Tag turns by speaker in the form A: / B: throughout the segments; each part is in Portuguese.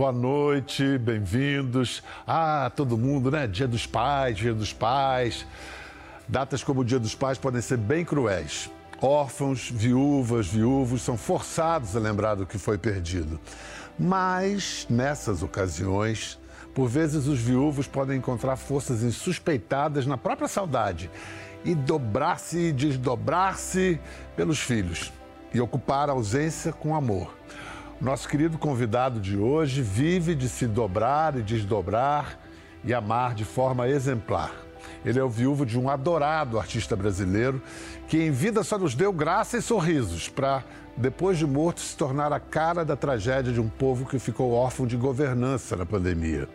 A: boa noite, bem-vindos. Ah, todo mundo, né? Dia dos Pais, Dia dos Pais. Datas como o Dia dos Pais podem ser bem cruéis. Órfãos, viúvas, viúvos são forçados a lembrar do que foi perdido. Mas, nessas ocasiões, por vezes os viúvos podem encontrar forças insuspeitadas na própria saudade e dobrar-se e desdobrar-se pelos filhos e ocupar a ausência com amor. Nosso querido convidado de hoje vive de se dobrar e desdobrar e amar de forma exemplar. Ele é o viúvo de um adorado artista brasileiro que em vida só nos deu graça e sorrisos para, depois de morto, se tornar a cara da tragédia de um povo que ficou órfão de governança na pandemia.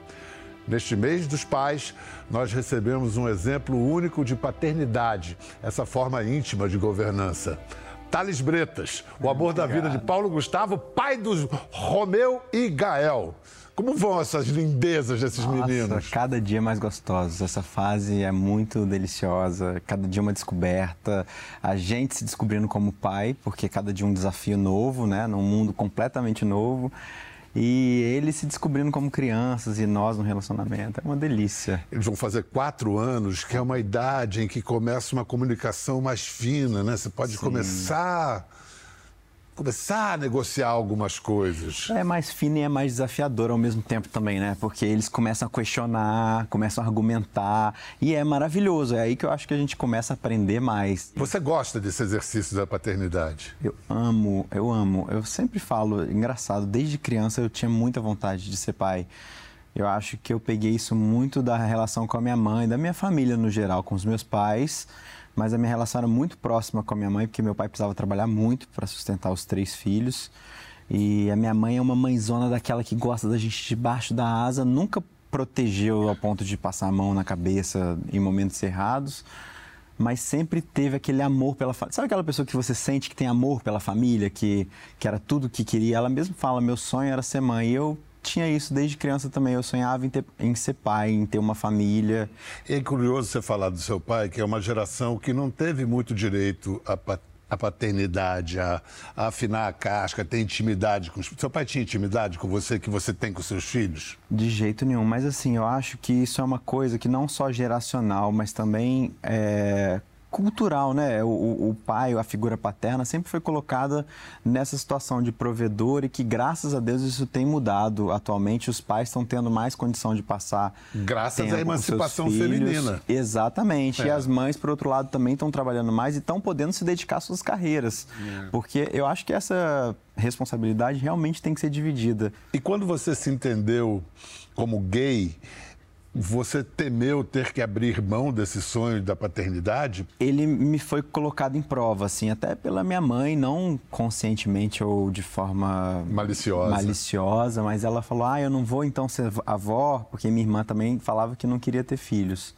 A: Neste mês dos pais, nós recebemos um exemplo único de paternidade, essa forma íntima de governança. Thales Bretas, o amor da vida de Paulo Gustavo, pai dos Romeu e Gael. Como vão essas lindezas desses
B: Nossa,
A: meninos?
B: Cada dia mais gostosos. Essa fase é muito deliciosa. Cada dia uma descoberta. A gente se descobrindo como pai, porque cada dia um desafio novo, né? Num mundo completamente novo. E eles se descobrindo como crianças e nós no relacionamento. É uma delícia.
A: Eles vão fazer quatro anos, que é uma idade em que começa uma comunicação mais fina, né? Você pode
B: Sim.
A: começar começar a negociar algumas coisas.
B: É mais fino e é mais desafiador ao mesmo tempo também, né? Porque eles começam a questionar, começam a argumentar. E é maravilhoso. É aí que eu acho que a gente começa a aprender mais.
A: Você gosta desse exercício da paternidade?
B: Eu amo, eu amo. Eu sempre falo, engraçado, desde criança eu tinha muita vontade de ser pai. Eu acho que eu peguei isso muito da relação com a minha mãe, da minha família no geral, com os meus pais. Mas a minha relação era muito próxima com a minha mãe, porque meu pai precisava trabalhar muito para sustentar os três filhos. E a minha mãe é uma mãezona daquela que gosta da gente debaixo da asa, nunca protegeu ao ponto de passar a mão na cabeça em momentos errados mas sempre teve aquele amor pela família. Sabe aquela pessoa que você sente que tem amor pela família, que, que era tudo que queria? Ela mesmo fala: meu sonho era ser mãe. E eu tinha isso desde criança também. Eu sonhava em, ter, em ser pai, em ter uma família.
A: É curioso você falar do seu pai, que é uma geração que não teve muito direito à pa- à paternidade, a, a afinar a casca, a ter intimidade com os Seu pai tinha intimidade com você que você tem com seus filhos?
B: De jeito nenhum. Mas assim, eu acho que isso é uma coisa que não só geracional, mas também é cultural, né? O, o- pai, a figura paterna, sempre foi colocada nessa situação de provedor e que, graças a Deus, isso tem mudado. Atualmente, os pais estão tendo mais condição de passar.
A: Graças à emancipação
B: filhos.
A: feminina.
B: Exatamente.
A: É.
B: E as mães, por outro lado, também estão trabalhando mais e estão podendo se dedicar às suas carreiras.
A: É.
B: Porque eu acho que essa responsabilidade realmente tem que ser dividida.
A: E quando você se entendeu como gay, você temeu ter que abrir mão desse sonho da paternidade?
B: ele me foi colocado em prova, assim, até pela minha mãe, não conscientemente ou de forma
A: Maliciosa.
B: maliciosa, mas ela falou: ah, eu não vou então ser avó, porque minha irmã também falava que não queria ter filhos.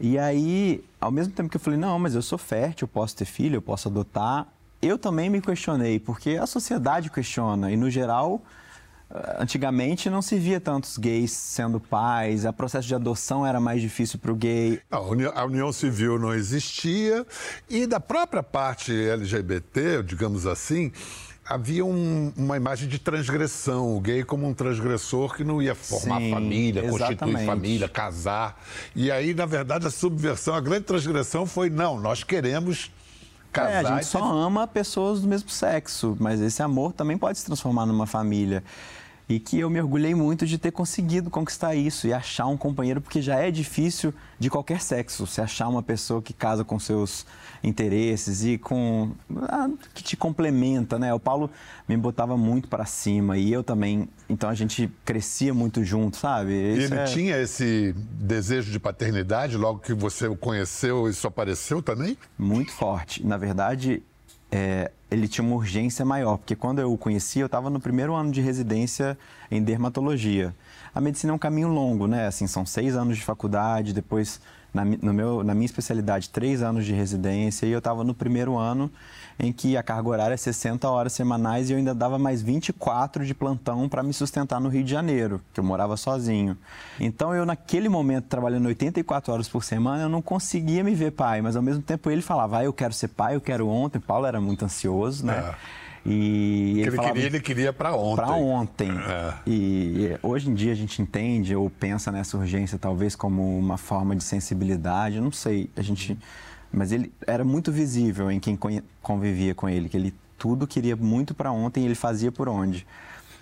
B: E aí, ao mesmo tempo que eu falei: não, mas eu sou fértil, eu posso ter filho, eu posso adotar, eu também me questionei, porque a sociedade questiona, e no geral. Antigamente não se via tantos gays sendo pais, o processo de adoção era mais difícil para o gay.
A: A união, civil não existia e da própria parte LGBT, digamos assim, havia um- uma imagem de transgressão, o gay como um transgressor que não ia formar
B: Sim,
A: família, constituir
B: exatamente.
A: família, casar. E aí, na verdade, a subversão, a grande transgressão foi não, nós queremos casar.
B: É, a gente só ama pessoas do mesmo sexo, mas esse amor também pode se transformar numa família. E que eu me orgulhei muito de ter conseguido conquistar isso e achar um companheiro, porque já é difícil de qualquer sexo, se achar uma pessoa que casa com seus interesses e com ah, que te complementa, né? O Paulo me botava muito para cima e eu também, então a gente crescia muito junto, sabe?
A: E ele
B: é-
A: tinha esse desejo de paternidade logo que você o conheceu, isso apareceu também?
B: muito forte. Na verdade, é, ele tinha uma urgência maior, porque quando eu o conheci, eu estava no primeiro ano de residência em dermatologia. A medicina é um caminho longo, né? Assim, são seis anos de faculdade, depois, na, no meu, na minha especialidade, três anos de residência, e eu estava no primeiro ano em que a carga horária é 60 horas semanais e eu ainda dava mais 24 de plantão para me sustentar no Rio de Janeiro, que eu morava sozinho. Então eu naquele momento trabalhando 84 horas por semana, eu não conseguia me ver pai, mas ao mesmo tempo ele falava: "Ah, eu quero ser pai, eu quero ontem". Paulo era muito ansioso, né?
A: É.
B: E
A: ele, ele falava, queria, ele queria para ontem.
B: Para ontem. É. E hoje em dia a gente entende ou pensa nessa urgência talvez como uma forma de sensibilidade, não sei. A gente, mas ele era muito visível em quem convivia com ele, que ele tudo queria muito para ontem ele fazia por onde.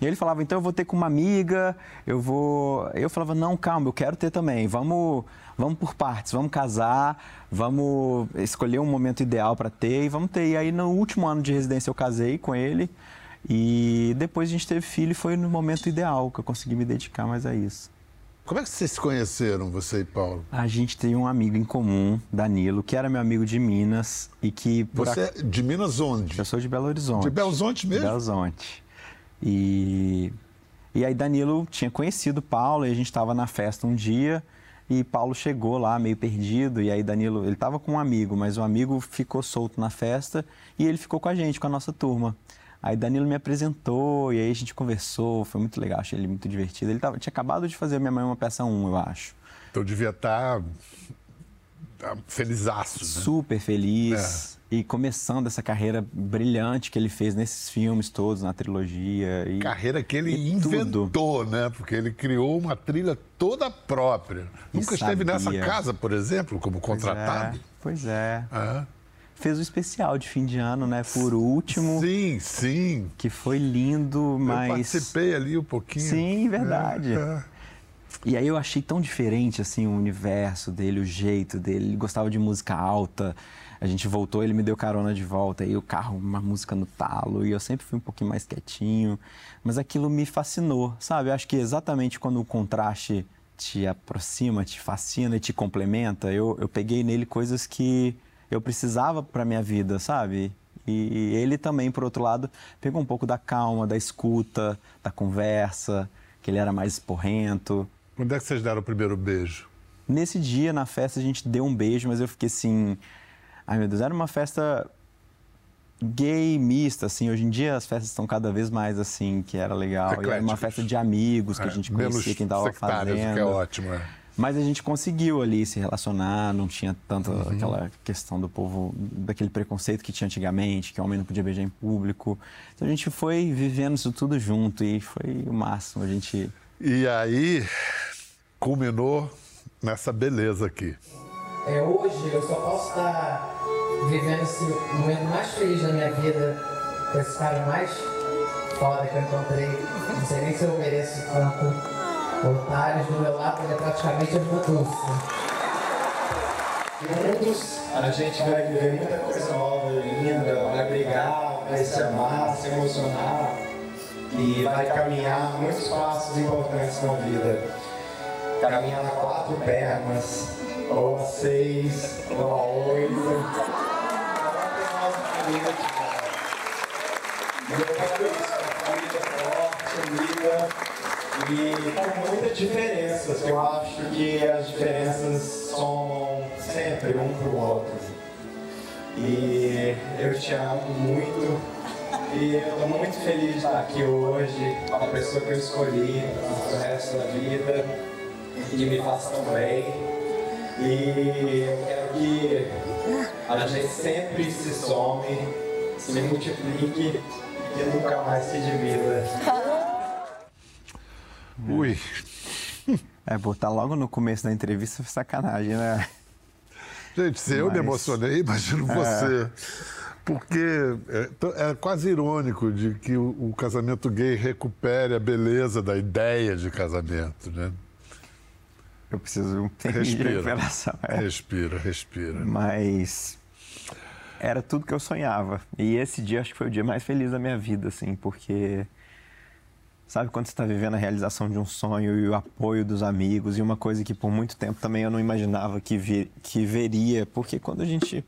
B: E ele falava, então eu vou ter com uma amiga, eu vou. Eu falava, não, calma, eu quero ter também. Vamos, vamos por partes, vamos casar, vamos escolher um momento ideal para ter e vamos ter. E aí no último ano de residência eu casei com ele. E depois a gente teve filho e foi no momento ideal que eu consegui me dedicar mais a isso.
A: Como é que vocês se conheceram, você e Paulo?
B: A gente tem um amigo em comum, Danilo, que era meu amigo de Minas e que...
A: Você é de Minas onde?
B: Eu sou de Belo Horizonte.
A: De Belo Horizonte mesmo?
B: De Belo Horizonte. E, e aí Danilo tinha conhecido Paulo e a gente estava na festa um dia e Paulo chegou lá meio perdido e aí Danilo, ele estava com um amigo, mas o amigo ficou solto na festa e ele ficou com a gente, com a nossa turma. Aí Danilo me apresentou e aí a gente conversou, foi muito legal, achei ele muito divertido. Ele tava, tinha acabado de fazer Minha Mãe Uma Peça 1, eu acho.
A: Então devia estar tá, tá felizaço, né?
B: Super feliz. É e começando essa carreira brilhante que ele fez nesses filmes todos, na trilogia. E,
A: carreira que ele inventou, tudo. né? Porque ele criou uma trilha toda própria. E Nunca sabia. esteve nessa casa, por exemplo, como contratado?
B: Pois é. Pois é. Fez o especial de fim de ano, né? Por último.
A: Sim, sim.
B: Que foi lindo, mas. Eu
A: participei ali um pouquinho.
B: Sim, verdade. É, é. E aí eu achei tão diferente, assim, o universo dele, o jeito dele. Ele gostava de música alta. A gente voltou, ele me deu carona de volta, aí o carro, uma música no talo, e eu sempre fui um pouquinho mais quietinho. Mas aquilo me fascinou, sabe? Eu acho que exatamente quando o contraste te aproxima, te fascina e te complementa, eu, eu peguei nele coisas que eu precisava para minha vida, sabe? E ele também, por outro lado, pegou um pouco da calma, da escuta, da conversa, que ele era mais esporrento.
A: Quando é que vocês deram o primeiro beijo?
B: Nesse dia, na festa, a gente deu um beijo, mas eu fiquei assim. Ai meu Deus, era uma festa gay mista, assim. Hoje em dia as festas estão cada vez mais assim, que era legal. E era uma festa de amigos que é, a gente conhecia quem estava fazendo. Que
A: é ótimo, é.
B: Mas a gente conseguiu ali se relacionar, não tinha tanto uhum. aquela questão do povo, daquele preconceito que tinha antigamente, que o homem não podia beijar em público. Então a gente foi vivendo isso tudo junto e foi o máximo. A gente.
A: E aí culminou nessa beleza aqui.
C: É, hoje eu só posso estar vivendo esse momento mais feliz da minha vida com esse cara mais foda que eu encontrei. Não sei nem se eu mereço tanto. Otários do meu lado, é praticamente a minha
D: Juntos a gente vai viver muita coisa nova, linda, vai brigar, vai se amar, se emocionar e vai caminhar muitos passos importantes na vida. Caminhar na quatro pernas, ou a seis, ou a oito. Eu quero isso, uma família forte, unida e com muitas diferenças. Eu acho que as diferenças somam sempre um para o outro. E eu te amo muito. E eu estou muito feliz de estar aqui hoje com a pessoa que eu escolhi para o resto da vida, que me faz tão bem. E eu quero que a gente sempre se some, se multiplique e nunca mais se divida.
A: Ui.
B: É, botar logo no começo da entrevista foi sacanagem, né?
A: Gente, se Mas... eu me emocionei, imagino é. você. Porque é, é, quase irônico de que o, o, casamento gay recupere a beleza da ideia de casamento, né?
B: Eu preciso um tempo respira, de recuperação. É.
A: Respira, respira.
B: Mas era tudo que eu sonhava. E esse dia acho que foi o dia mais feliz da minha vida, assim, porque Sabe quando você está vivendo a realização de um sonho e o apoio dos amigos e uma coisa que por muito tempo também eu não imaginava que, vi, que veria, porque quando a gente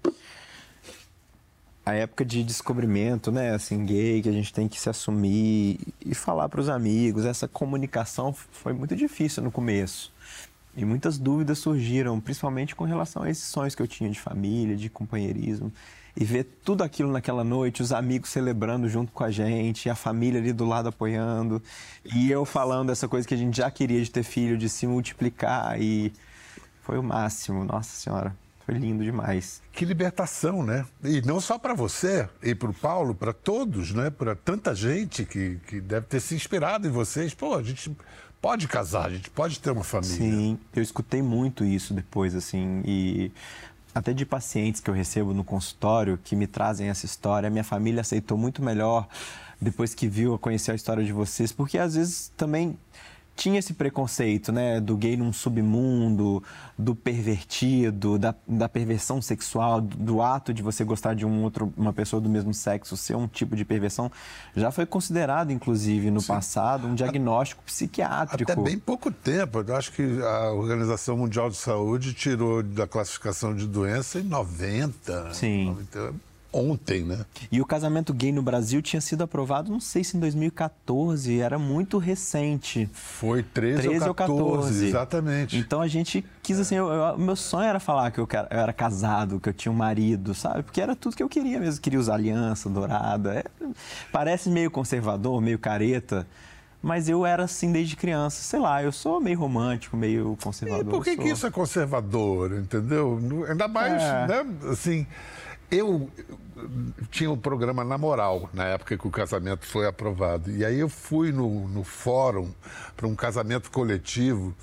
B: a época de descobrimento, né, assim, gay, que a gente tem que se assumir e falar para os amigos, essa comunicação foi muito difícil no começo. E muitas dúvidas surgiram, principalmente com relação a esses sonhos que eu tinha de família, de companheirismo e ver tudo aquilo naquela noite, os amigos celebrando junto com a gente, a família ali do lado apoiando, e eu falando essa coisa que a gente já queria de ter filho, de se multiplicar, e foi o máximo, nossa senhora. Foi lindo demais.
A: Que libertação, né? E não só para você e para o Paulo, para todos, né? Para tanta gente que, que deve ter se inspirado em vocês. Pô, a gente pode casar, a gente pode ter uma família.
B: Sim, eu escutei muito isso depois, assim, e até de pacientes que eu recebo no consultório que me trazem essa história. Minha família aceitou muito melhor depois que viu, conhecer a história de vocês, porque às vezes também tinha esse preconceito, né, do gay num submundo, do pervertido, da, da perversão sexual, do, do, ato de você gostar de um outro, uma pessoa do mesmo sexo ser um tipo de perversão, já foi considerado, inclusive, no Sim. passado, um diagnóstico psiquiátrico.
A: Até bem pouco tempo. Eu acho que a Organização Mundial de Saúde tirou da classificação de doença em 90.
B: Sim.
A: 90 ontem, né?
B: E o casamento gay no Brasil tinha sido aprovado, não sei se em 2014, era muito recente.
A: Foi 13, 13 ou 14, 14, exatamente.
B: Então a gente quis assim, o meu sonho era falar que eu, eu, era casado, que eu tinha um marido, sabe? Porque era tudo que eu queria mesmo, queria usar aliança dourada. É, parece meio conservador, meio careta. Mas eu era assim desde criança. Sei lá, eu sou meio romântico, meio conservador. E
A: por que, que isso é conservador, entendeu? Ainda mais, é. né? Assim, eu tinha um programa na moral na época que o casamento foi aprovado. E aí eu fui no, no fórum para um casamento coletivo,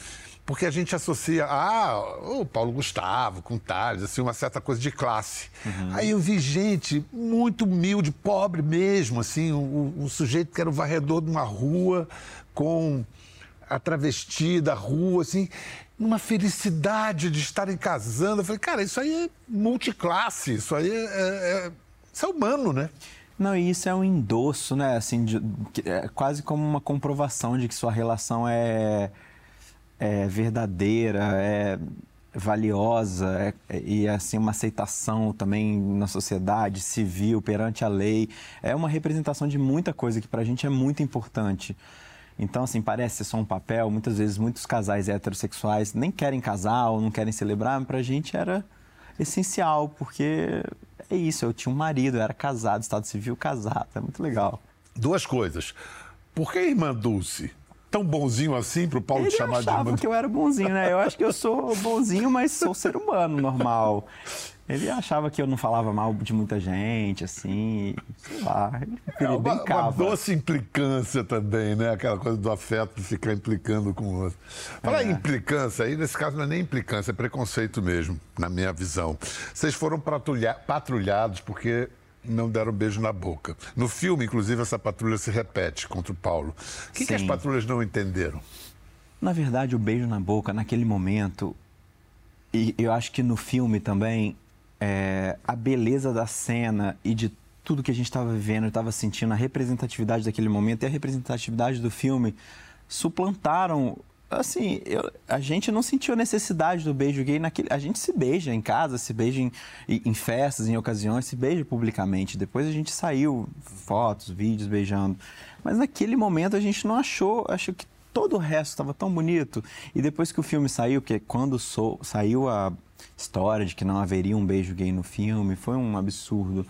A: porque a gente associa ah, o Paulo Gustavo com Tales, assim, uma certa coisa de classe. Uhum. Aí eu vi gente muito humilde, pobre mesmo, assim, um, um sujeito que era o varredor de uma rua com a travesti da rua, assim numa felicidade de estarem casando. Eu falei, cara, isso aí é multiclasse, isso aí é, é, é isso é humano, né?
B: Não, e isso é um endosso, né? Assim, de, é quase como uma comprovação de que sua relação é, é verdadeira, é valiosa é, e assim uma aceitação também na sociedade civil perante a lei é uma representação de muita coisa que para a gente é muito importante. Então, assim, parece ser só um papel. Muitas vezes, muitos casais heterossexuais nem querem casar ou não querem celebrar, mas pra gente era essencial, porque é isso, eu tinha um marido, eu era casado, Estado Civil casado, é muito legal.
A: Duas coisas. Por que irmã Dulce? Tão bonzinho assim para o Paulo
B: Ele
A: te chamar
B: de irmã? que eu era bonzinho, né? Eu acho que eu sou bonzinho, mas sou ser humano normal. Ele achava que eu não falava mal de muita gente, assim, sei lá. Ele,
A: é uma, uma, doce implicância também, né? Aquela coisa do afeto de ficar implicando com o outro. Falar é. em implicância, aí nesse caso não é nem implicância, é preconceito mesmo, na minha visão. Vocês foram patrulhados porque não deram um beijo na boca. No filme, inclusive, essa patrulha se repete contra o Paulo. O que, que as patrulhas não entenderam?
B: Na verdade, o beijo na boca, naquele momento, e eu acho que no filme também, é, a beleza da cena e de tudo que a gente estava vivendo, estava sentindo, a representatividade daquele momento e a representatividade do filme suplantaram. Assim, eu, a gente não sentiu a necessidade do beijo gay naquele. A gente se beija em casa, se beija em, em festas, em ocasiões, se beija publicamente. Depois a gente saiu, fotos, vídeos beijando. Mas naquele momento a gente não achou, achou que todo o resto estava tão bonito. E depois que o filme saiu, que quando sou, saiu a história de que não haveria um beijo gay no filme, foi um absurdo.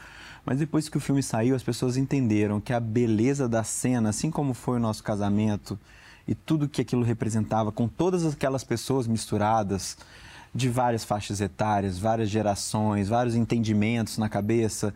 B: Mas depois que o filme saiu, as pessoas entenderam que a beleza da cena, assim como foi o nosso casamento e tudo que aquilo representava, com todas aquelas pessoas misturadas, de várias faixas etárias, várias gerações, vários entendimentos na cabeça,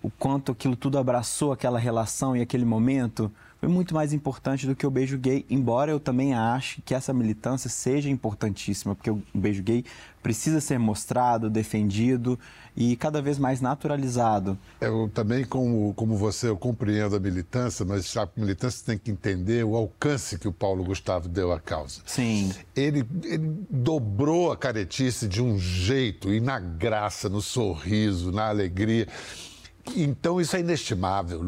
B: o quanto aquilo tudo abraçou aquela relação e aquele momento, foi muito mais importante do que o beijo gay, embora eu também ache que essa militância seja importantíssima, porque o beijo gay precisa ser mostrado, defendido e cada vez mais naturalizado.
A: Eu também, como, como você, eu compreendo a militância, mas a militância tem que entender o alcance que o Paulo Gustavo deu à causa.
B: Sim.
A: Ele, ele dobrou a caretice de um jeito, e na graça, no sorriso, na alegria. Então isso é inestimável.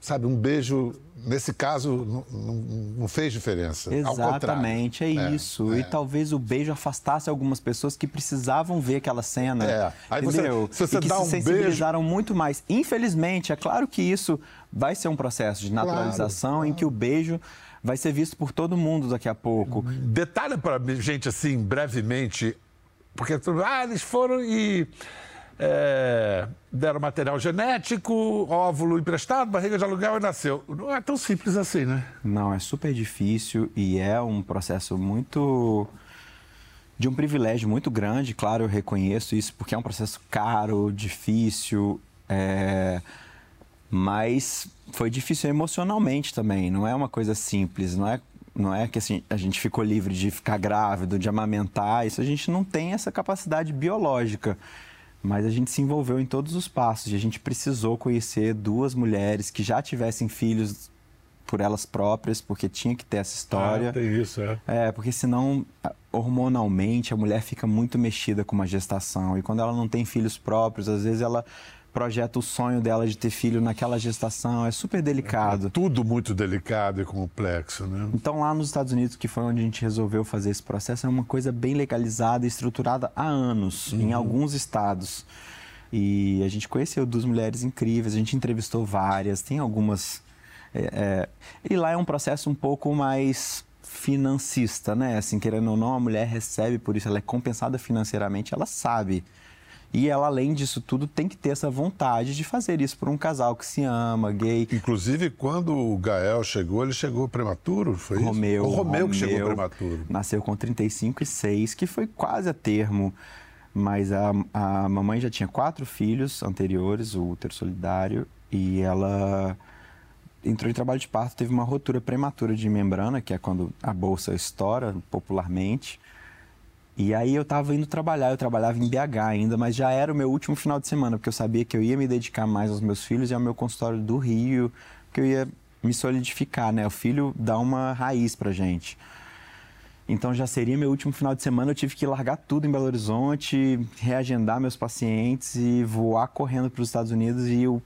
A: Sabe, um beijo nesse caso, não, não, fez diferença.
B: Exatamente, é, é isso. É. E talvez o beijo afastasse algumas pessoas que precisavam ver aquela cena. É. Aí entendeu? Você, se você e que dá se um sensibilizaram beijo... muito mais. Infelizmente, é claro que isso vai ser um processo de naturalização claro, em que o beijo vai ser visto por todo mundo daqui a pouco.
A: Detalhe para gente assim, brevemente, porque ah, eles foram e é, deram material genético, óvulo emprestado, barriga de aluguel e nasceu. Não é tão simples assim, né?
B: Não, é super difícil e é um processo muito de um privilégio muito grande, claro, eu reconheço isso, porque é um processo caro, difícil, é... mas foi difícil emocionalmente também, não é uma coisa simples, não é, não é que assim, a gente ficou livre de ficar grávido, de amamentar, isso a gente não tem essa capacidade biológica. Mas a gente se envolveu em todos os passos e a gente precisou conhecer duas mulheres que já tivessem filhos por elas próprias, porque tinha que ter essa história.
A: Ah, tem isso, é.
B: É, porque senão, hormonalmente, a mulher fica muito mexida com uma gestação. E quando ela não tem filhos próprios, às vezes ela projeta o sonho dela de ter filho naquela gestação. É super delicado. É
A: tudo muito delicado e complexo, né?
B: Então, lá nos Estados Unidos, que foi onde a gente resolveu fazer esse processo, é uma coisa bem legalizada e estruturada há anos, uhum. em alguns estados. E a gente conheceu duas mulheres incríveis, a gente entrevistou várias, tem algumas. É, é... E lá é um processo um pouco mais financista, né? Assim, querendo ou não, a mulher recebe por isso, ela é compensada financeiramente, ela sabe e ela, além disso tudo, tem que ter essa vontade de fazer isso por um casal que se ama, gay.
A: Inclusive, quando o Gael chegou, ele chegou prematuro, foi
B: Romeu,
A: isso?
B: O Romeu,
A: Romeu que chegou prematuro.
B: Nasceu com 35 e 6, que foi quase a termo. Mas a, a mamãe já tinha quatro filhos anteriores, o útero solidário, e ela entrou em trabalho de parto, teve uma rotura prematura de membrana, que é quando a bolsa estoura popularmente. E aí eu estava indo trabalhar, eu trabalhava em BH ainda, mas já era o meu último final de semana, porque eu sabia que eu ia me dedicar mais aos meus filhos e ao meu consultório do Rio, que eu ia me solidificar, né? O filho dá uma raiz pra gente. Então já seria meu último final de semana, eu tive que largar tudo em Belo Horizonte, reagendar meus pacientes e voar correndo para os Estados Unidos e eu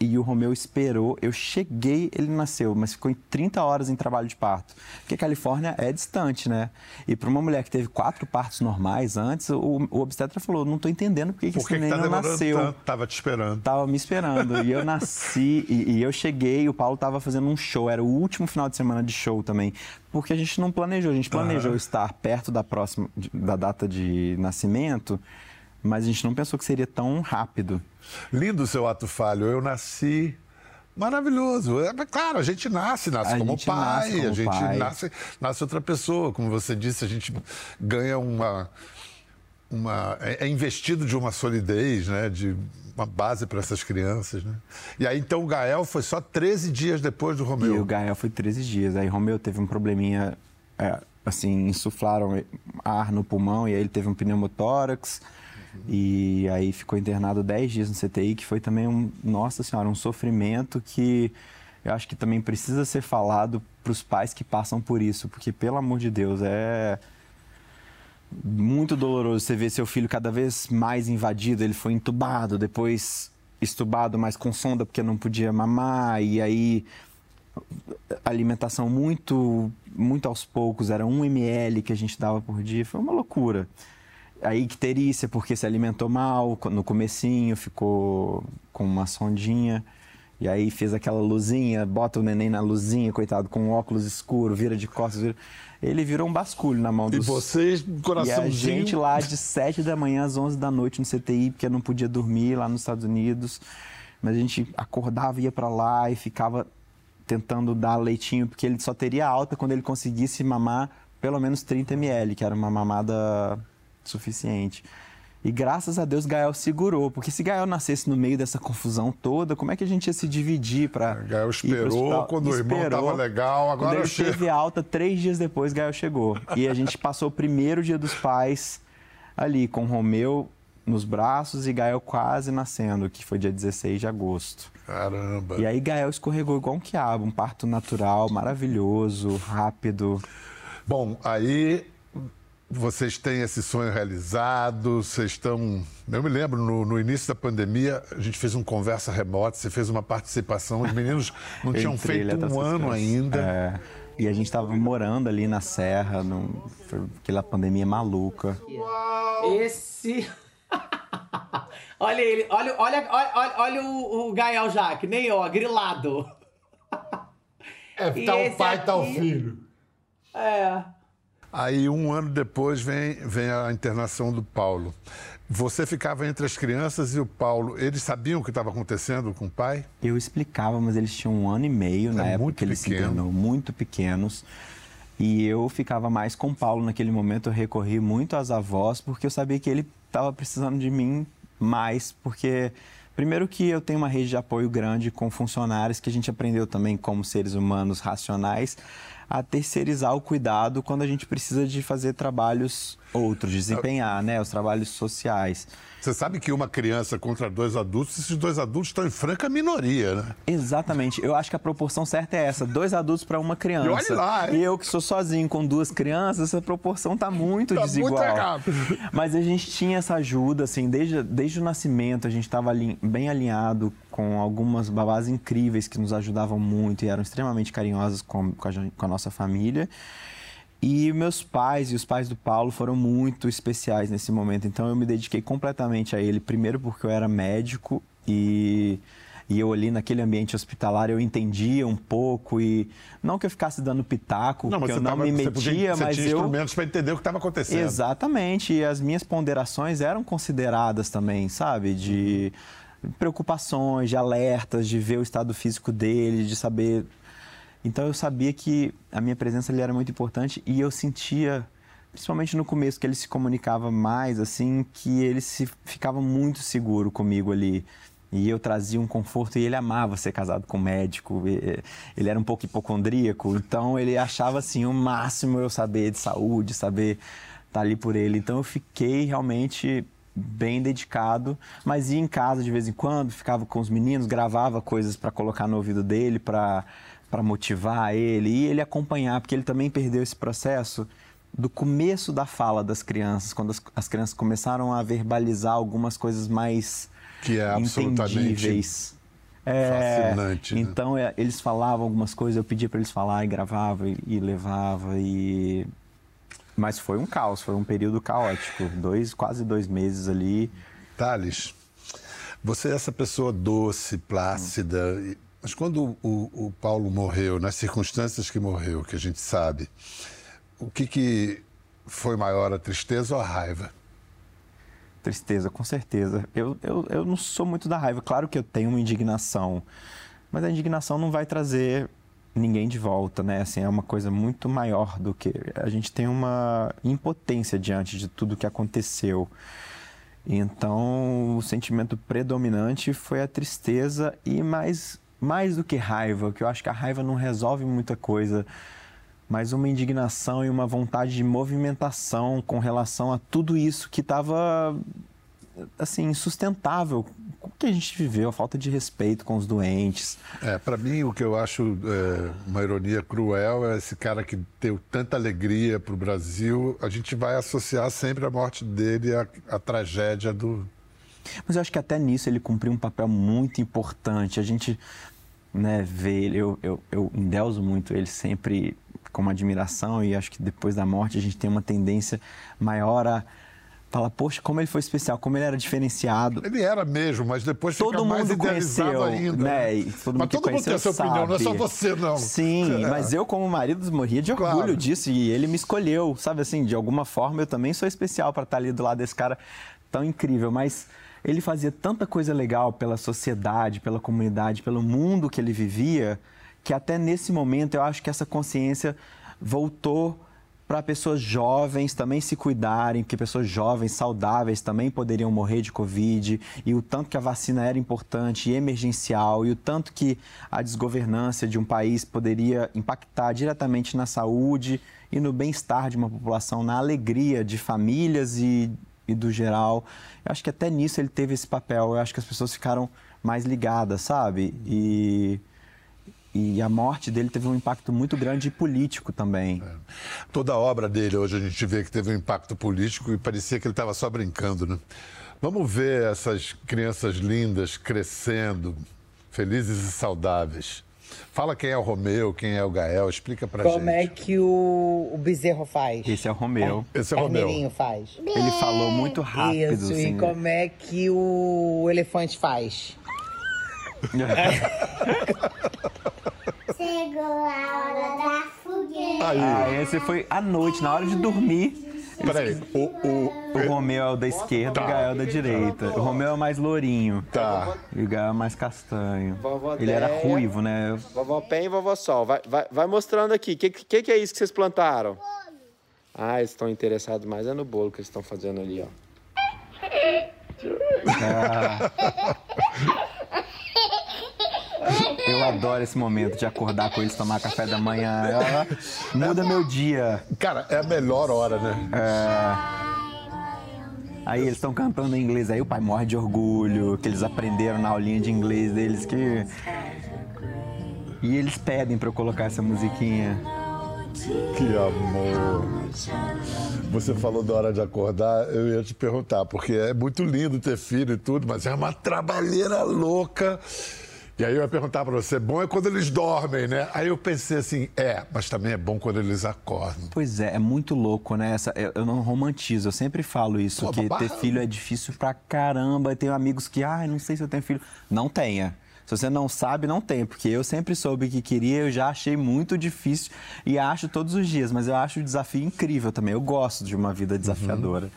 B: e o Romeu esperou. Eu cheguei, ele nasceu, mas ficou em 30 horas em trabalho de parto. Porque a Califórnia é distante, né? E para uma mulher que teve quatro partos normais antes, o, o obstetra falou: não estou entendendo por que, que
A: esse
B: neném
A: tá
B: não nasceu.
A: Tanto? Tava te esperando.
B: Tava me esperando. e eu nasci, e, e eu cheguei, o Paulo estava fazendo um show, era o último final de semana de show também. Porque a gente não planejou, a gente planejou uhum. estar perto da próxima, da data de nascimento mas a gente não pensou que seria tão rápido.
A: Lindo o seu ato falho. Eu nasci maravilhoso. É claro, a gente nasce, nasce
B: a
A: como pai,
B: nasce como
A: a gente
B: pai.
A: nasce, nasce outra pessoa. Como você disse, a gente ganha uma uma é, é investido de uma solidez, né, de uma base para essas crianças, né? E aí então o Gael foi só 13 dias depois do Romeu.
B: E o Gael foi 13 dias. Aí Romeu teve um probleminha é, assim, insuflaram ar no pulmão e aí ele teve um pneumotórax. E aí ficou internado 10 dias no CTI, que foi também um, nossa senhora, um sofrimento que eu acho que também precisa ser falado para os pais que passam por isso, porque pelo amor de Deus, é muito doloroso você ver seu filho cada vez mais invadido, ele foi entubado, depois estubado, mas com sonda porque não podia mamar, e aí alimentação muito muito aos poucos, era um ml que a gente dava por dia, foi uma loucura a icterícia, porque se alimentou mal no comecinho, ficou com uma sondinha. E aí fez aquela luzinha, bota o neném na luzinha, coitado, com um óculos escuro, vira de costas. Vira... Ele virou um basculho na mão dos...
A: E vocês, coraçãozinho...
B: E a gente lá de 7 da manhã às 11 da noite no CTI, porque não podia dormir lá nos Estados Unidos. Mas a gente acordava, ia para lá e ficava tentando dar leitinho, porque ele só teria alta quando ele conseguisse mamar pelo menos 30 ml, que era uma mamada suficiente. E graças a Deus Gael segurou, porque se Gael nascesse no meio dessa confusão toda, como é que a gente ia se dividir para.
A: Gael esperou quando esperou, o irmão estava legal, agora
B: quando ele chego. teve alta, três dias depois Gael chegou. E a gente passou o primeiro dia dos pais ali, com Romeu nos braços e Gael quase nascendo, que foi dia 16 de agosto.
A: Caramba!
B: E aí Gael escorregou igual um quiabo, um parto natural, maravilhoso, rápido.
A: Bom, aí vocês têm esse sonho realizado, vocês estão. Eu me lembro, no, no, início da pandemia, a gente fez um conversa remota, você fez uma participação, os meninos não tinham feito um ano ainda. É.
B: E a gente estava morando ali na Serra, no, foi aquela pandemia maluca.
C: Uau. Esse. olha ele, olha, olha, olha, olha o, o Gael já, que nem eu, grilado.
A: É, tá o pai, aqui... tá o filho.
C: É.
A: Aí, um ano depois, vem, vem a internação do Paulo. Você ficava entre as crianças e o Paulo. Eles sabiam o que estava acontecendo com o pai?
B: Eu explicava, mas eles tinham um ano e meio é na época que ele se internou, muito pequenos. E eu ficava mais com o Paulo naquele momento, eu recorri muito às avós, porque eu sabia que ele estava precisando de mim mais, porque primeiro que eu tenho uma rede de apoio grande com funcionários que a gente aprendeu também como seres humanos racionais a terceirizar o cuidado quando a gente precisa de fazer trabalhos outros, desempenhar, né, os trabalhos sociais.
A: Você sabe que uma criança contra dois adultos, esses dois adultos estão em franca minoria, né?
B: Exatamente. Eu acho que a proporção certa é essa: dois adultos para uma criança.
A: E olha lá, hein?
B: E eu que sou sozinho com duas crianças, essa proporção tá muito
A: Tá
B: desigual.
A: muito errado.
B: Mas a gente tinha essa ajuda, assim, desde, desde o nascimento a gente estava bem alinhado com algumas babás incríveis que nos ajudavam muito e eram extremamente carinhosas com, com, a, com a nossa família. E meus pais e os pais do Paulo foram muito especiais nesse momento. Então eu me dediquei completamente a ele. Primeiro porque eu era médico e, e eu ali naquele ambiente hospitalar eu entendia um pouco e não que eu ficasse dando pitaco, porque eu não
A: tava-
B: me
A: você
B: metia,
A: podia- você
B: mas
A: tinha
B: eu
A: instrumentos para entender o que estava acontecendo.
B: Exatamente, e as minhas ponderações eram consideradas também, sabe? De preocupações, de alertas, de ver o estado físico dele, de saber. Então eu sabia que a minha presença ali era muito importante e eu sentia, principalmente no começo, que ele se comunicava mais, assim, que ele se ficava muito seguro comigo ali. E eu trazia um conforto e ele amava ser casado com um médico. Ele era um pouco hipocondríaco, então ele achava assim o máximo eu saber de saúde, saber estar ali por ele. Então eu fiquei realmente bem dedicado, mas ia em casa de vez em quando, ficava com os meninos, gravava coisas para colocar no ouvido dele, para para motivar ele e ele acompanhar, porque ele também perdeu esse processo do começo da fala das crianças, quando as, as crianças começaram a verbalizar algumas coisas mais
A: Que é absolutamente
B: entendíveis.
A: fascinante, né?
B: Então é, eles falavam algumas coisas, eu pedia para eles falar e gravava e, e levava e mas foi um caos, foi um período caótico, dois quase dois meses ali.
A: Thales, você é essa pessoa doce, plácida, e- mas quando o, o Paulo morreu, nas circunstâncias que morreu, que a gente sabe, o que, que foi maior, a tristeza ou a raiva?
B: Tristeza, com certeza. Eu, eu, eu não sou muito da raiva. Claro que eu tenho uma indignação, mas a indignação não vai trazer ninguém de volta, né? Assim, é uma coisa muito maior do que. A gente tem uma impotência diante de tudo que aconteceu. Então, o sentimento predominante foi a tristeza e mais, mais do que raiva, que eu acho que a raiva não resolve muita coisa, mas uma indignação e uma vontade de movimentação com relação a tudo isso que estava assim insustentável. O que a gente viveu, a falta de respeito com os doentes.
A: É, para mim, o que eu acho é, uma ironia cruel é esse cara que deu tanta alegria para o Brasil. A gente vai associar sempre a morte dele à, à tragédia do.
B: Mas eu acho que até nisso ele cumpriu um papel muito importante. A gente né, vê ele, eu, eu, eu endeuso muito ele sempre com uma admiração e acho que depois da morte a gente tem uma tendência maior a falar, poxa, como ele foi especial, como ele era diferenciado.
A: Ele era mesmo, mas depois
B: Todo
A: fica mais
B: mundo
A: idealizado
B: conheceu,
A: ainda.
B: né? E todo
A: mas
B: mundo
A: todo mundo tem a sua opinião, não é só você, não.
B: Sim,
A: É.
B: mas eu, como marido, morria de orgulho
A: Claro.
B: disso e ele me escolheu, sabe assim, de alguma forma eu também sou especial para estar ali do lado desse cara tão incrível, mas ele fazia tanta coisa legal pela sociedade, pela comunidade, pelo mundo que ele vivia, que até nesse momento eu acho que essa consciência voltou para pessoas jovens também se cuidarem, porque pessoas jovens, saudáveis também poderiam morrer de Covid, e o tanto que a vacina era importante e emergencial, e o tanto que a desgovernança de um país poderia impactar diretamente na saúde e no bem-estar de uma população, na alegria de famílias e, e do geral. Eu acho que até nisso ele teve esse papel, eu acho que as pessoas ficaram mais ligadas, sabe? E. E a morte dele teve um impacto muito grande político também.
A: Toda a obra dele hoje a gente vê que teve um impacto político e parecia que ele estava só brincando, né? Vamos ver essas crianças lindas crescendo, felizes e saudáveis. Fala quem é o Romeu, quem é o Gael, explica pra
E: Como é
A: gente.
E: que o, o bezerro faz?
B: Esse é o Romeu.
A: Esse é o Romeu.
E: Faz.
B: Ele falou muito rápido,
E: Isso,
B: assim.
E: e como é que o elefante faz?
F: Chegou a hora da fogueira.
A: Aí,
B: Ah, esse foi à noite, na hora de dormir.
A: Peraí, o, o,
B: O Romeu é o da esquerda e o Gael da direita. O Romeu é o mais lourinho.
A: Tá.
B: E o Gael é mais castanho.
F: Vovó
B: Ele era ruivo, né?
F: Vovó Pen e vovó Sol. Vai, vai, vai mostrando aqui. O que, que, que é isso que vocês plantaram? Ah, eles estão interessados mais é no bolo que eles estão fazendo ali, ó.
B: Eu adoro esse momento de acordar com eles, tomar café da manhã. Ela muda meu dia.
A: Cara, é a melhor hora, né?
B: Aí eles estão cantando em inglês, aí o pai morre de orgulho, que eles aprenderam na aulinha de inglês deles que. E eles pedem pra eu colocar essa musiquinha.
A: Que amor. Você falou da hora de acordar, eu ia te perguntar, porque é muito lindo ter filho e tudo, mas é uma trabalheira louca. E aí eu ia perguntar pra você, bom é quando eles dormem, né? Aí eu pensei assim, é, mas também é bom quando eles acordam.
B: Pois é, é muito louco, né? Essa, eu, não romantizo, eu sempre falo isso,
A: Pô,
B: que
A: babado.
B: ter filho é difícil pra caramba. Eu tenho amigos que, ai, não sei se eu tenho filho. Não tenha. Se você não sabe, não tem, porque eu sempre soube que queria, eu já achei muito difícil e acho todos os dias, mas eu acho o desafio incrível também. Eu gosto de uma vida desafiadora.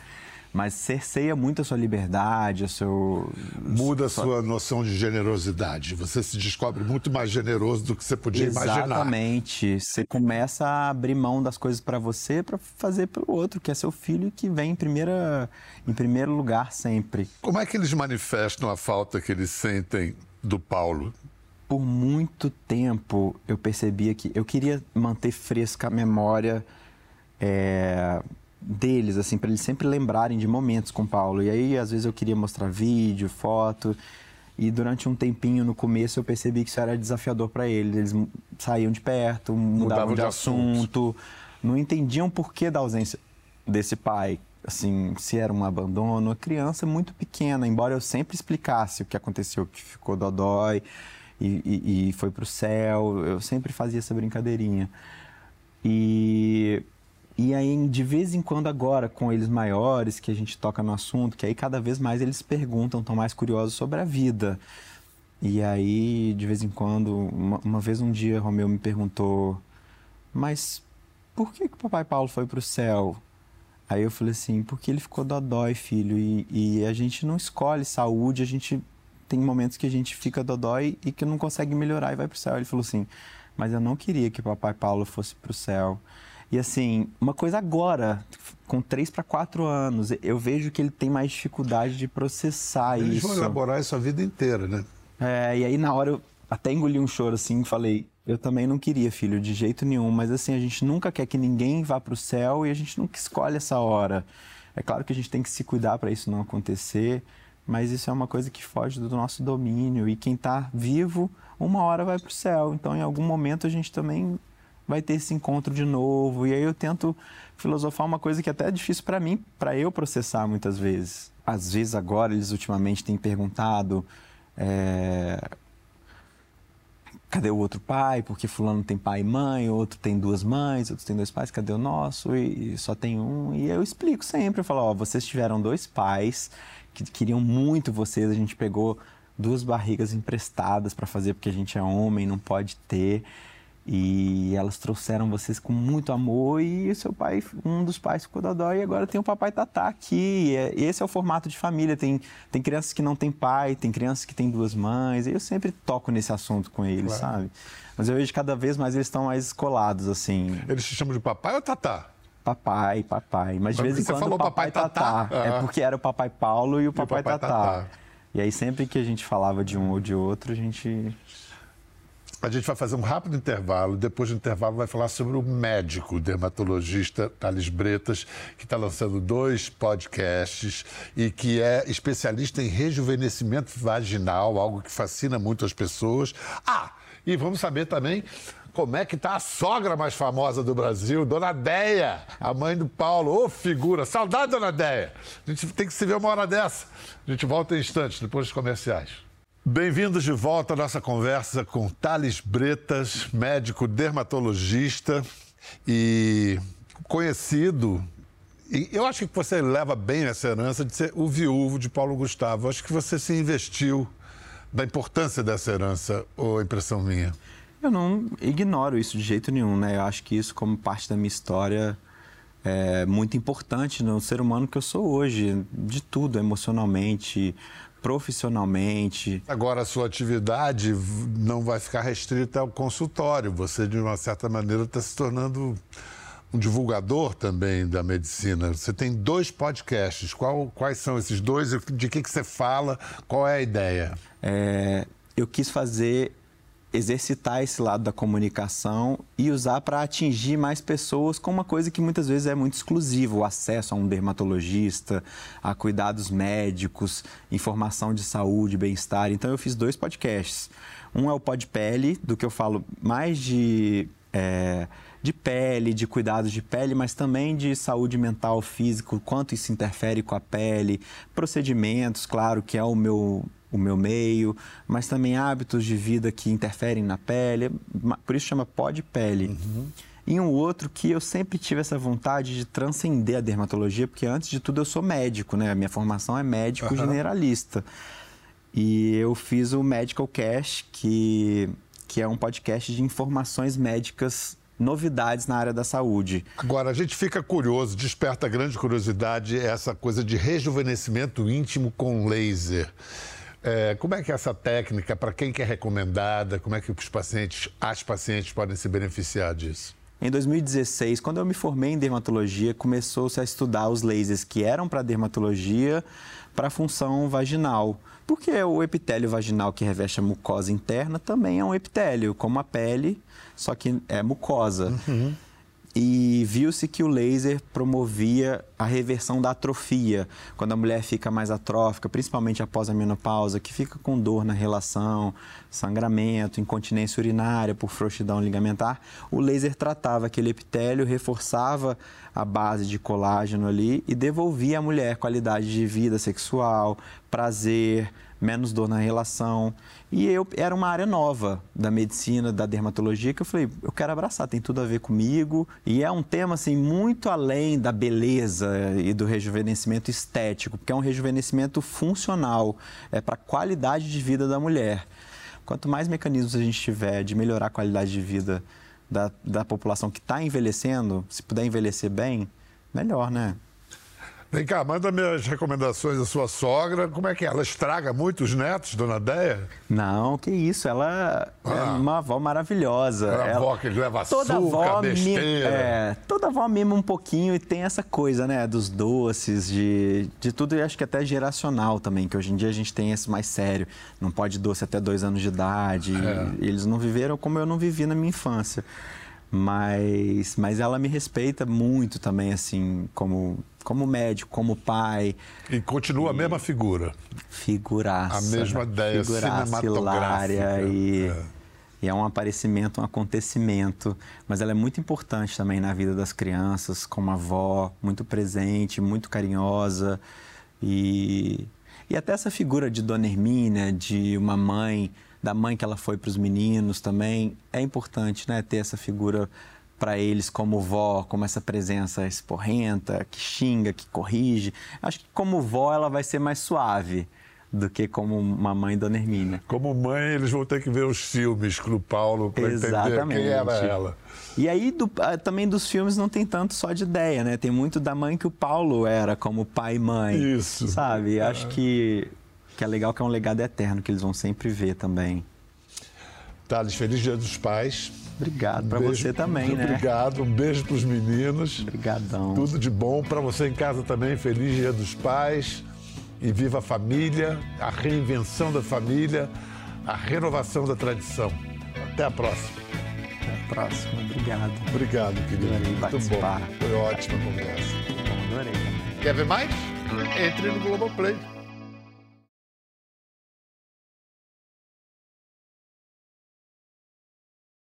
B: Mas cerceia muito a sua liberdade, o seu.
A: Muda a sua noção de generosidade. Você se descobre muito mais generoso do que você podia imaginar.
B: Exatamente. Você começa a abrir mão das coisas pra você pra fazer pelo outro, que é seu filho que vem em, primeira, em primeiro lugar sempre.
A: Como é que eles manifestam a falta que eles sentem do Paulo?
B: Por muito tempo eu percebia que eu queria manter fresca a memória é, deles, assim, para eles sempre lembrarem de momentos com o Paulo. E aí, às vezes, eu queria mostrar vídeo, foto. E durante um tempinho no começo eu percebi que isso era desafiador para eles. Eles saíam de perto, mudavam,
A: de
B: de,
A: assunto.
B: assunto, não entendiam o porquê da ausência desse pai. Assim, se era um abandono, a criança muito pequena, embora eu sempre explicasse o que aconteceu, que ficou dodói e, e, e foi pro céu, eu sempre fazia essa brincadeirinha. E, e aí, de vez em quando, agora, com eles maiores, que a gente toca no assunto, que aí cada vez mais eles perguntam, estão mais curiosos sobre a vida. E aí, de vez em quando, uma, uma vez um dia, Romeu me perguntou: Mas por que, que o papai Paulo foi pro céu? Aí eu falei assim: Porque ele ficou dodói, filho, e, e a gente não escolhe saúde, a gente tem momentos que a gente fica dodói e que não consegue melhorar e vai pro céu. Ele falou assim: Mas eu não queria que o papai Paulo fosse pro céu. E assim, uma coisa agora, com três para quatro anos, eu vejo que ele tem mais dificuldade de processar
A: Eles
B: isso.
A: vão elaborar isso a vida inteira, né?
B: É, e aí na hora eu até engoli um choro assim e falei, eu também não queria, filho, de jeito nenhum, mas assim, a gente nunca quer que ninguém vá pro céu e a gente nunca escolhe essa hora. É claro que a gente tem que se cuidar para isso não acontecer, mas isso é uma coisa que foge do nosso domínio e quem tá vivo, uma hora vai pro céu. Então, em algum momento a gente também vai ter esse encontro de novo. E aí eu tento filosofar uma coisa que até é difícil para mim, para eu processar muitas vezes. Às vezes agora eles ultimamente têm perguntado é, cadê o outro pai? Porque fulano tem pai e mãe, outro tem duas mães, outro tem dois pais, cadê o nosso? E, só tem um. E eu explico sempre, eu falo, ó, vocês tiveram dois pais que queriam muito vocês, a gente pegou duas barrigas emprestadas para fazer porque a gente é homem, não pode ter. E elas trouxeram vocês com muito amor e o seu pai, um dos pais ficou dodó e agora tem o papai Tatá aqui. E é- Esse é o formato de família. Tem, tem crianças que não têm pai, tem crianças que têm duas mães. E eu sempre toco nesse assunto com eles, sabe? Mas eu vejo que cada vez mais eles estão mais escolados, assim.
A: Eles te chamam de papai ou tatá?
B: Papai, papai. Mas de vez em quando
A: falou
B: o papai,
A: papai
B: Tatá.
A: Tatá.
B: É porque era o papai Paulo e o papai,
A: papai
B: Tatá.
A: Tatá.
B: E aí sempre que a gente falava de um ou de outro, a gente
A: A gente vai fazer um rápido intervalo. Depois do intervalo, vai falar sobre o médico, dermatologista Thales Bretas, que está lançando dois podcasts e que é especialista em rejuvenescimento vaginal, algo que fascina muito as pessoas. Ah, e vamos saber também como é que está a sogra mais famosa do Brasil, Dona Deia, a mãe do Paulo. Ô, figura! Saudade, Dona Deia! A gente tem que se ver uma hora dessa. A gente volta em instantes, depois dos comerciais. Bem-vindos de volta à nossa conversa com Thales Bretas, médico dermatologista e conhecido. E eu acho que você leva bem essa herança de ser o viúvo de Paulo Gustavo. Acho que você se investiu da importância dessa herança, ou impressão minha?
B: Eu não ignoro isso de jeito nenhum, né? Eu acho que isso, como parte da minha história, é, muito importante no ser humano que eu sou hoje, de tudo, emocionalmente, profissionalmente.
A: Agora, a sua atividade não vai ficar restrita ao consultório. Você, de uma certa maneira, está se tornando um divulgador também da medicina. Você tem dois podcasts. Qual, quais são esses dois? De que, que você fala? Qual é a ideia?
B: É, eu quis fazer exercitar esse lado da comunicação e usar para atingir mais pessoas com uma coisa que muitas vezes é muito exclusiva, o acesso a um dermatologista, a cuidados médicos, informação de saúde, bem-estar. Então eu fiz dois podcasts. Um é o Pod Pele, do que eu falo mais de é, de pele, de cuidados de pele, mas também de saúde mental, físico, quanto isso interfere com a pele, procedimentos, claro, que é o meu o meu meio, mas também hábitos de vida que interferem na pele. Por isso chama pó de pele. Uhum. E um outro que eu sempre tive essa vontade de transcender a dermatologia, porque antes de tudo eu sou médico, né? A minha formação é médico uhum. generalista. E eu fiz o Medical Cash, que, que é um podcast de informações médicas novidades na área da saúde.
A: Agora, a gente fica curioso, desperta grande curiosidade essa coisa de rejuvenescimento íntimo com laser. É, como é que é essa técnica, para quem que é recomendada, como é que os pacientes, as pacientes podem se beneficiar disso?
B: Em 2016, quando eu me formei em dermatologia, começou-se a estudar os lasers que eram para dermatologia para a função vaginal. Porque o epitélio vaginal que reveste a mucosa interna também é um epitélio, como a pele, só que é mucosa. Uhum e viu-se que o laser promovia a reversão da atrofia, quando a mulher fica mais atrófica, principalmente após a menopausa, que fica com dor na relação, sangramento, incontinência urinária por frouxidão ligamentar, o laser tratava aquele epitélio, reforçava a base de colágeno ali e devolvia à mulher qualidade de vida sexual, prazer, menos dor na relação. E eu era uma área nova da medicina, da dermatologia, que eu falei, eu quero abraçar, tem tudo a ver comigo. E é um tema assim muito além da beleza e do rejuvenescimento estético, porque é um rejuvenescimento funcional, é para a qualidade de vida da mulher. Quanto mais mecanismos a gente tiver de melhorar a qualidade de vida da, da população que está envelhecendo, se puder envelhecer bem, melhor, né?
A: Vem cá, manda minhas recomendações da sua sogra. Como é que é? Ela estraga muito os netos, dona Deia?
B: Não, que isso. Ela é ah. é uma avó maravilhosa.
A: É
B: ela...
A: avó que leva toda açúcar, avó besteira. Mima,
B: é, toda avó mima um pouquinho e tem essa coisa, né? Dos doces, de, de tudo. E acho que até geracional também, que hoje em dia a gente tem esse mais sério. Não pode doce até dois anos de idade. É. Eles não viveram como eu não vivi na minha infância. Mas, mas ela me respeita muito também, assim, como como médico, como pai.
A: E continua e... a mesma figura.
B: Figuraça.
A: A mesma ideia cinematográfica.
B: E... É. e é um aparecimento, um acontecimento. Mas ela é muito importante também na vida das crianças, como avó, muito presente, muito carinhosa. E, e até essa figura de Dona Hermínia, de uma mãe, da mãe que ela foi para os meninos também, é importante, né? Ter essa figura para eles como vó, como essa presença esporrenta, que xinga, que corrige. Acho que como vó ela vai ser mais suave do que como uma mãe Dona Hermínia.
A: Como mãe, eles vão ter que ver os filmes com o Paulo para entender quem era ela.
B: E aí, do, ah, também dos filmes não tem tanto só de ideia, né? Tem muito da mãe que o Paulo era como pai e mãe.
A: Isso.
B: Sabe? Acho que, que é legal que é um legado eterno que eles vão sempre ver também.
A: Thales, feliz Dia dos Pais.
B: Obrigado, para você também,
A: né? Obrigado, um beijo para os meninos.
B: Obrigadão.
A: Tudo de bom para você em casa também. Feliz Dia dos Pais e viva a família, a reinvenção da família, a renovação da tradição. Até a próxima.
B: Até a próxima. Obrigado.
A: Obrigado, querido.
B: Adorei Muito participar.
A: bom. Foi ótima conversa.
B: Bom, adorei.
A: Quer ver mais? Entre no Globoplay.